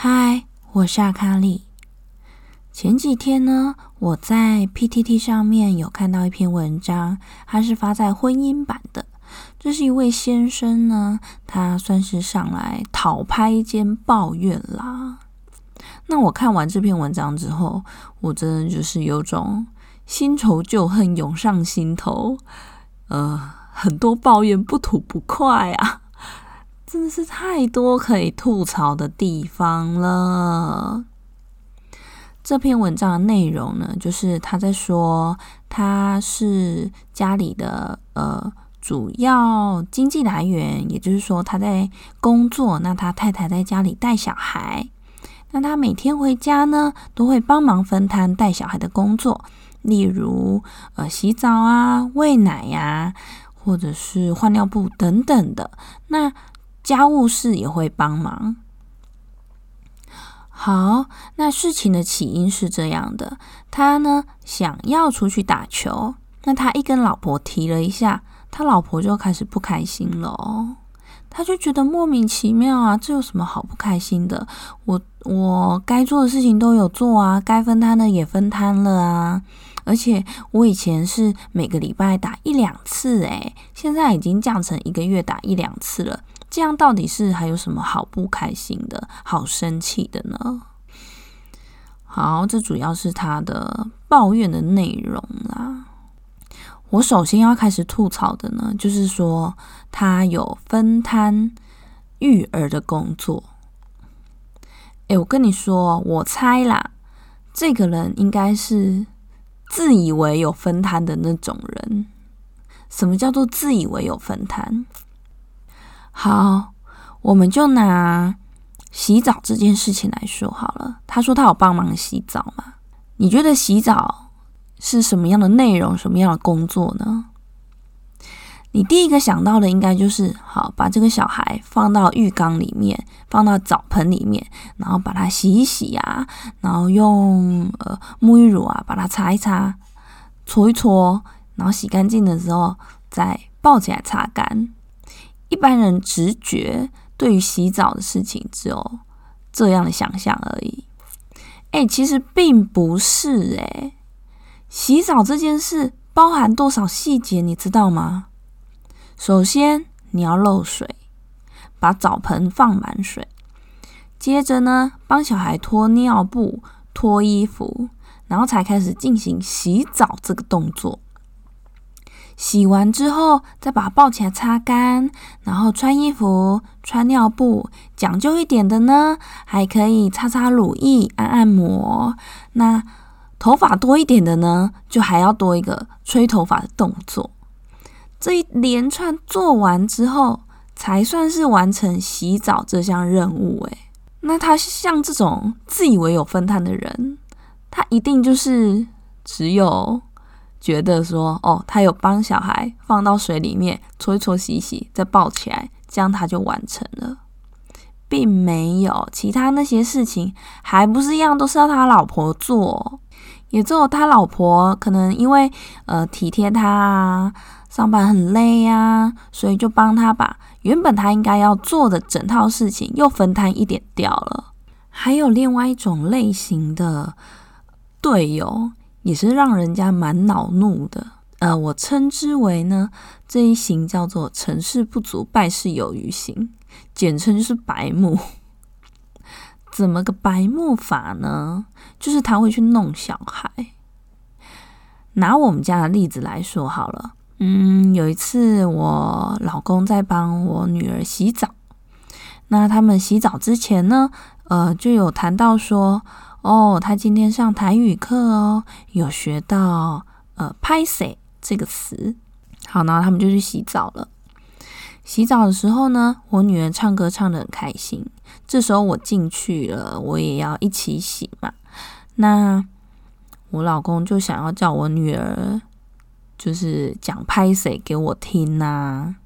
嗨，我是阿卡丽。前几天呢，我在 PTT 上面有看到一篇文章，它是发在婚姻版的。这是一位先生呢，他算是上来讨拍兼抱怨啦。那我看完这篇文章之后，我真的就是有种新仇旧恨涌上心头，呃，很多抱怨不吐不快啊。真的是太多可以吐槽的地方了。这篇文章的内容呢，就是他在说他是家里的呃主要经济来源，也就是说他在工作，那他太太在家里带小孩，那他每天回家呢都会帮忙分摊带小孩的工作，例如呃洗澡啊、喂奶呀，或者是换尿布等等的。那家务事也会帮忙。好，那事情的起因是这样的：他呢想要出去打球，那他一跟老婆提了一下，他老婆就开始不开心了。他就觉得莫名其妙啊，这有什么好不开心的？我我该做的事情都有做啊，该分摊的也分摊了啊。而且我以前是每个礼拜打一两次，诶，现在已经降成一个月打一两次了。这样到底是还有什么好不开心的、好生气的呢？好，这主要是他的抱怨的内容啦。我首先要开始吐槽的呢，就是说他有分摊育儿的工作。哎，我跟你说，我猜啦，这个人应该是自以为有分摊的那种人。什么叫做自以为有分摊？好，我们就拿洗澡这件事情来说好了。他说他有帮忙洗澡嘛？你觉得洗澡是什么样的内容、什么样的工作呢？你第一个想到的应该就是好，把这个小孩放到浴缸里面，放到澡盆里面，然后把它洗一洗啊，然后用呃沐浴乳啊把它擦一擦、搓一搓，然后洗干净的时候再抱起来擦干。一般人直觉对于洗澡的事情只有这样的想象而已。哎，其实并不是哎，洗澡这件事包含多少细节，你知道吗？首先你要漏水，把澡盆放满水，接着呢帮小孩脱尿布、脱衣服，然后才开始进行洗澡这个动作。洗完之后，再把它抱起来擦干，然后穿衣服、穿尿布。讲究一点的呢，还可以擦擦乳液、按按摩。那头发多一点的呢，就还要多一个吹头发的动作。这一连串做完之后，才算是完成洗澡这项任务。诶，那他像这种自以为有分摊的人，他一定就是只有。觉得说哦，他有帮小孩放到水里面搓一搓、洗洗，再抱起来，这样他就完成了，并没有其他那些事情，还不是一样都是要他老婆做，也只有他老婆可能因为呃体贴他啊，上班很累呀，所以就帮他把原本他应该要做的整套事情又分摊一点掉了。还有另外一种类型的队友。也是让人家蛮恼怒的，呃，我称之为呢这一型叫做成事不足败事有余型。简称就是白目。怎么个白目法呢？就是他会去弄小孩。拿我们家的例子来说好了，嗯，有一次我老公在帮我女儿洗澡，那他们洗澡之前呢，呃，就有谈到说，哦，他今天上台语课哦，有学到呃“拍谁”这个词。好，然后他们就去洗澡了。洗澡的时候呢，我女儿唱歌唱得很开心。这时候我进去了，我也要一起洗嘛。那我老公就想要叫我女儿，就是讲拍谁给我听呐。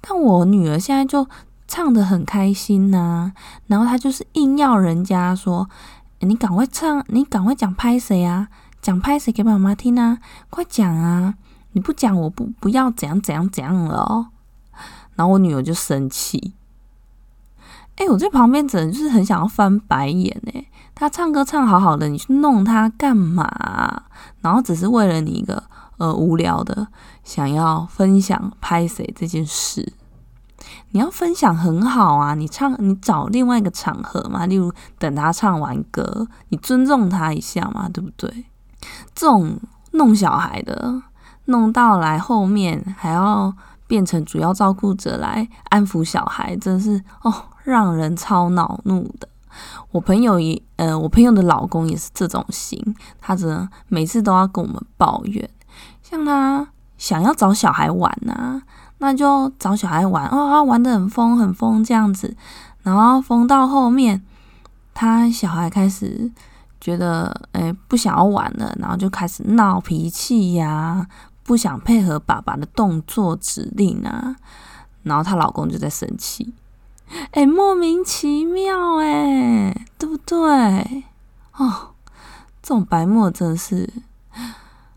但我女儿现在就唱得很开心呐，然后她就是硬要人家说：“你赶快唱，你赶快讲拍谁啊，讲拍谁给妈妈听啊，快讲啊！你不讲，我不不要怎样怎样怎样了哦。”然后我女儿就生气，哎，我在旁边真的就是很想要翻白眼哎，她唱歌唱好好的，你去弄她干嘛？然后只是为了你一个呃无聊的想要分享拍谁这件事，你要分享很好啊，你唱你找另外一个场合嘛，例如等他唱完歌，你尊重他一下嘛，对不对？这种弄小孩的，弄到来后面还要。变成主要照顾者来安抚小孩，真是哦，让人超恼怒的。我朋友也，呃，我朋友的老公也是这种型，他真的每次都要跟我们抱怨。像他想要找小孩玩呐，那就找小孩玩哦，他玩的很疯很疯这样子，然后疯到后面，他小孩开始觉得哎不想要玩了，然后就开始闹脾气呀。不想配合爸爸的动作指令啊，然后她老公就在生气，哎，莫名其妙哎，对不对？哦，这种白沫真是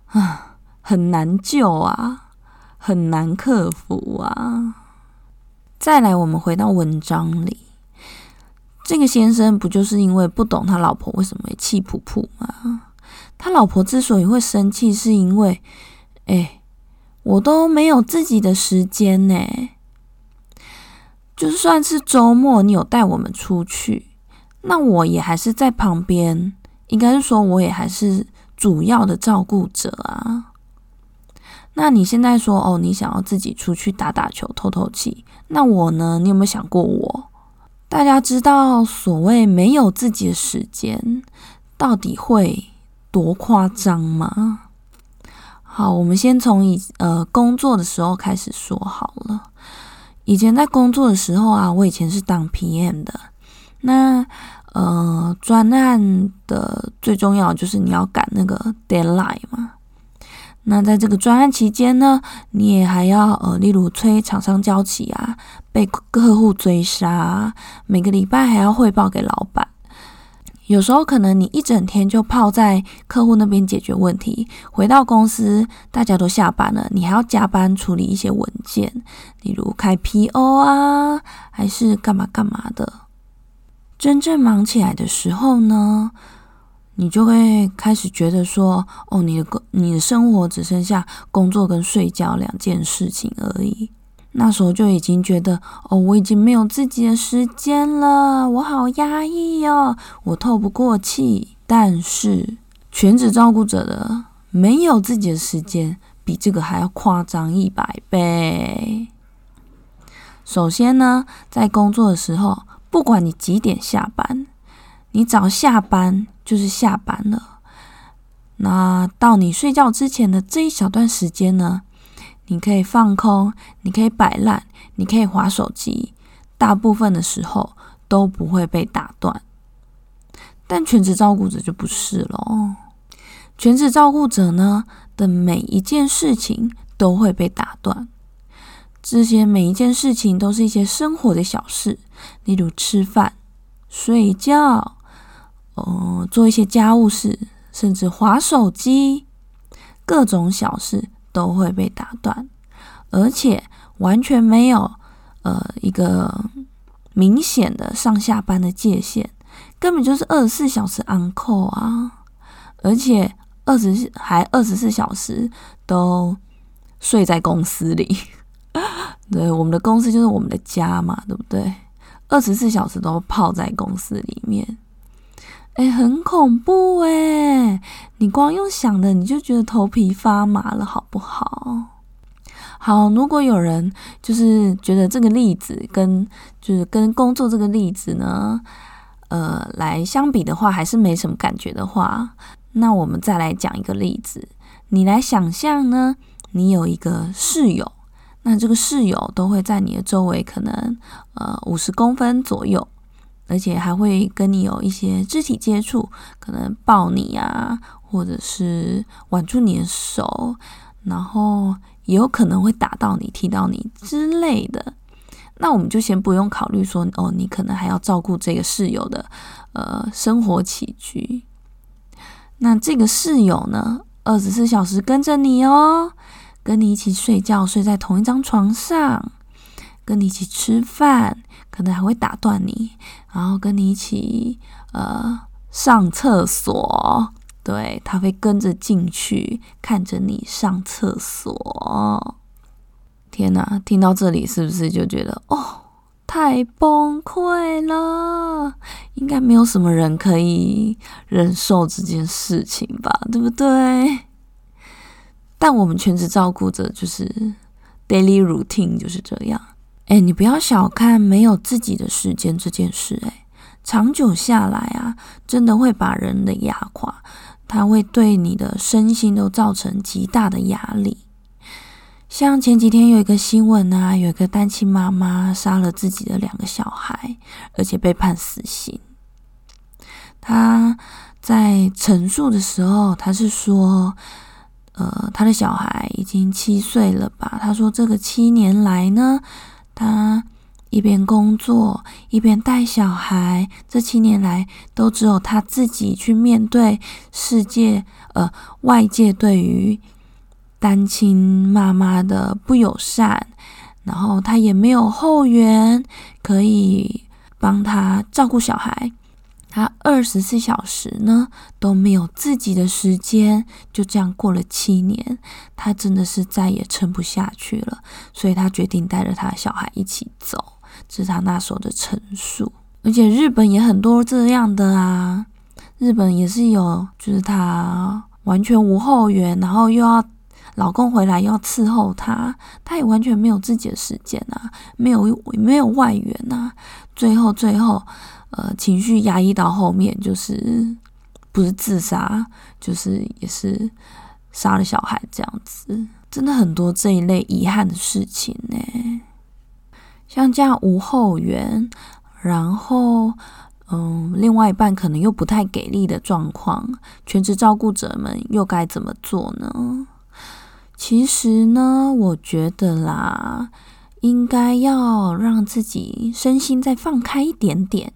啊，很难救啊，很难克服啊。再来，我们回到文章里，这个先生不就是因为不懂他老婆为什么会气噗噗吗？他老婆之所以会生气，是因为。哎，我都没有自己的时间呢。就算是周末你有带我们出去，那我也还是在旁边，应该是说我也还是主要的照顾者啊。那你现在说哦，你想要自己出去打打球、透透气，那我呢？你有没有想过我？大家知道所谓没有自己的时间，到底会多夸张吗？好，我们先从以呃工作的时候开始说好了。以前在工作的时候啊，我以前是当 PM 的。那呃专案的最重要就是你要赶那个 deadline 嘛。那在这个专案期间呢，你也还要呃，例如催厂商交期啊，被客户追杀，每个礼拜还要汇报给老板。有时候可能你一整天就泡在客户那边解决问题，回到公司大家都下班了，你还要加班处理一些文件，例如开 PO 啊，还是干嘛干嘛的。真正忙起来的时候呢，你就会开始觉得说，哦，你的工你的生活只剩下工作跟睡觉两件事情而已。那时候就已经觉得，哦，我已经没有自己的时间了，我好压抑哦，我透不过气。但是全职照顾者的没有自己的时间，比这个还要夸张一百倍。首先呢，在工作的时候，不管你几点下班，你早下班就是下班了。那到你睡觉之前的这一小段时间呢？你可以放空，你可以摆烂，你可以划手机，大部分的时候都不会被打断。但全职照顾者就不是喽。全职照顾者呢的每一件事情都会被打断，这些每一件事情都是一些生活的小事，例如吃饭、睡觉，呃，做一些家务事，甚至划手机，各种小事。都会被打断，而且完全没有呃一个明显的上下班的界限，根本就是二十四小时 on call 啊！而且二十还二十四小时都睡在公司里，对，我们的公司就是我们的家嘛，对不对？二十四小时都泡在公司里面，哎，很恐怖哎！你光用想的，你就觉得头皮发麻了，好不好？好，如果有人就是觉得这个例子跟就是跟工作这个例子呢，呃，来相比的话，还是没什么感觉的话，那我们再来讲一个例子。你来想象呢，你有一个室友，那这个室友都会在你的周围，可能呃五十公分左右，而且还会跟你有一些肢体接触，可能抱你啊，或者是挽住你的手，然后。也有可能会打到你、踢到你之类的，那我们就先不用考虑说哦，你可能还要照顾这个室友的呃生活起居。那这个室友呢，二十四小时跟着你哦，跟你一起睡觉，睡在同一张床上，跟你一起吃饭，可能还会打断你，然后跟你一起呃上厕所。对，他会跟着进去，看着你上厕所。天哪，听到这里是不是就觉得哦，太崩溃了？应该没有什么人可以忍受这件事情吧？对不对？但我们全职照顾者就是 daily routine 就是这样。哎，你不要小看没有自己的时间这件事，哎，长久下来啊，真的会把人的压垮。它会对你的身心都造成极大的压力。像前几天有一个新闻啊，有一个单亲妈妈杀了自己的两个小孩，而且被判死刑。他在陈述的时候，他是说，呃，他的小孩已经七岁了吧？他说这个七年来呢，他。一边工作一边带小孩，这七年来都只有他自己去面对世界，呃，外界对于单亲妈妈的不友善，然后他也没有后援可以帮他照顾小孩，他二十四小时呢都没有自己的时间，就这样过了七年，他真的是再也撑不下去了，所以他决定带着他小孩一起走。这是他那时候的陈述，而且日本也很多这样的啊。日本也是有，就是他完全无后援，然后又要老公回来又要伺候他，他也完全没有自己的时间啊，没有没有外援啊。最后最后，呃，情绪压抑到后面，就是不是自杀，就是也是杀了小孩这样子。真的很多这一类遗憾的事情呢。像这样无后援，然后嗯，另外一半可能又不太给力的状况，全职照顾者们又该怎么做呢？其实呢，我觉得啦，应该要让自己身心再放开一点点，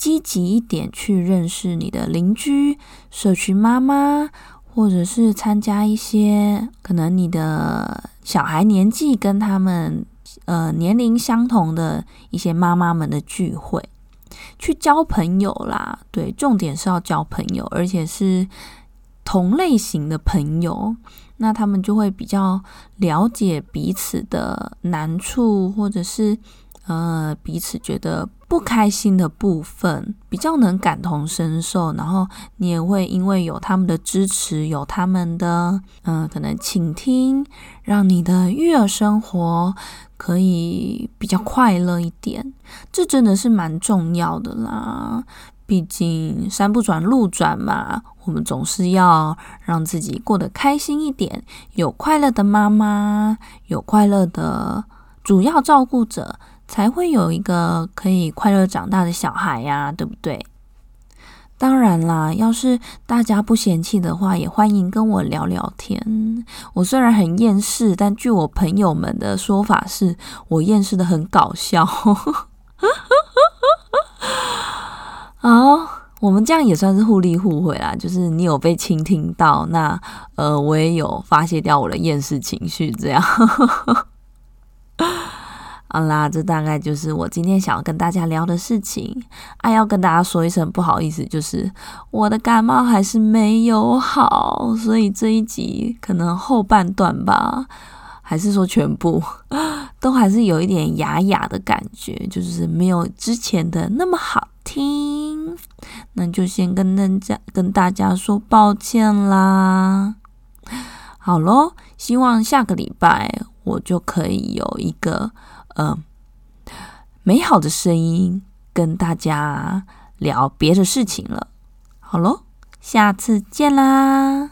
积极一点去认识你的邻居、社区妈妈，或者是参加一些可能你的小孩年纪跟他们。呃，年龄相同的一些妈妈们的聚会，去交朋友啦。对，重点是要交朋友，而且是同类型的朋友，那他们就会比较了解彼此的难处，或者是呃彼此觉得不开心的部分，比较能感同身受。然后你也会因为有他们的支持，有他们的嗯可能倾听，让你的育儿生活。可以比较快乐一点，这真的是蛮重要的啦。毕竟山不转路转嘛，我们总是要让自己过得开心一点。有快乐的妈妈，有快乐的主要照顾者，才会有一个可以快乐长大的小孩呀，对不对？当然啦，要是大家不嫌弃的话，也欢迎跟我聊聊天。我虽然很厌世，但据我朋友们的说法，是我厌世的很搞笑。好，我们这样也算是互利互惠啦。就是你有被倾听到，那呃，我也有发泄掉我的厌世情绪，这样。好啦，这大概就是我今天想要跟大家聊的事情。啊，要跟大家说一声不好意思，就是我的感冒还是没有好，所以这一集可能后半段吧，还是说全部 都还是有一点哑哑的感觉，就是没有之前的那么好听。那就先跟大家跟大家说抱歉啦。好咯，希望下个礼拜我就可以有一个呃美好的声音跟大家聊别的事情了。好咯，下次见啦。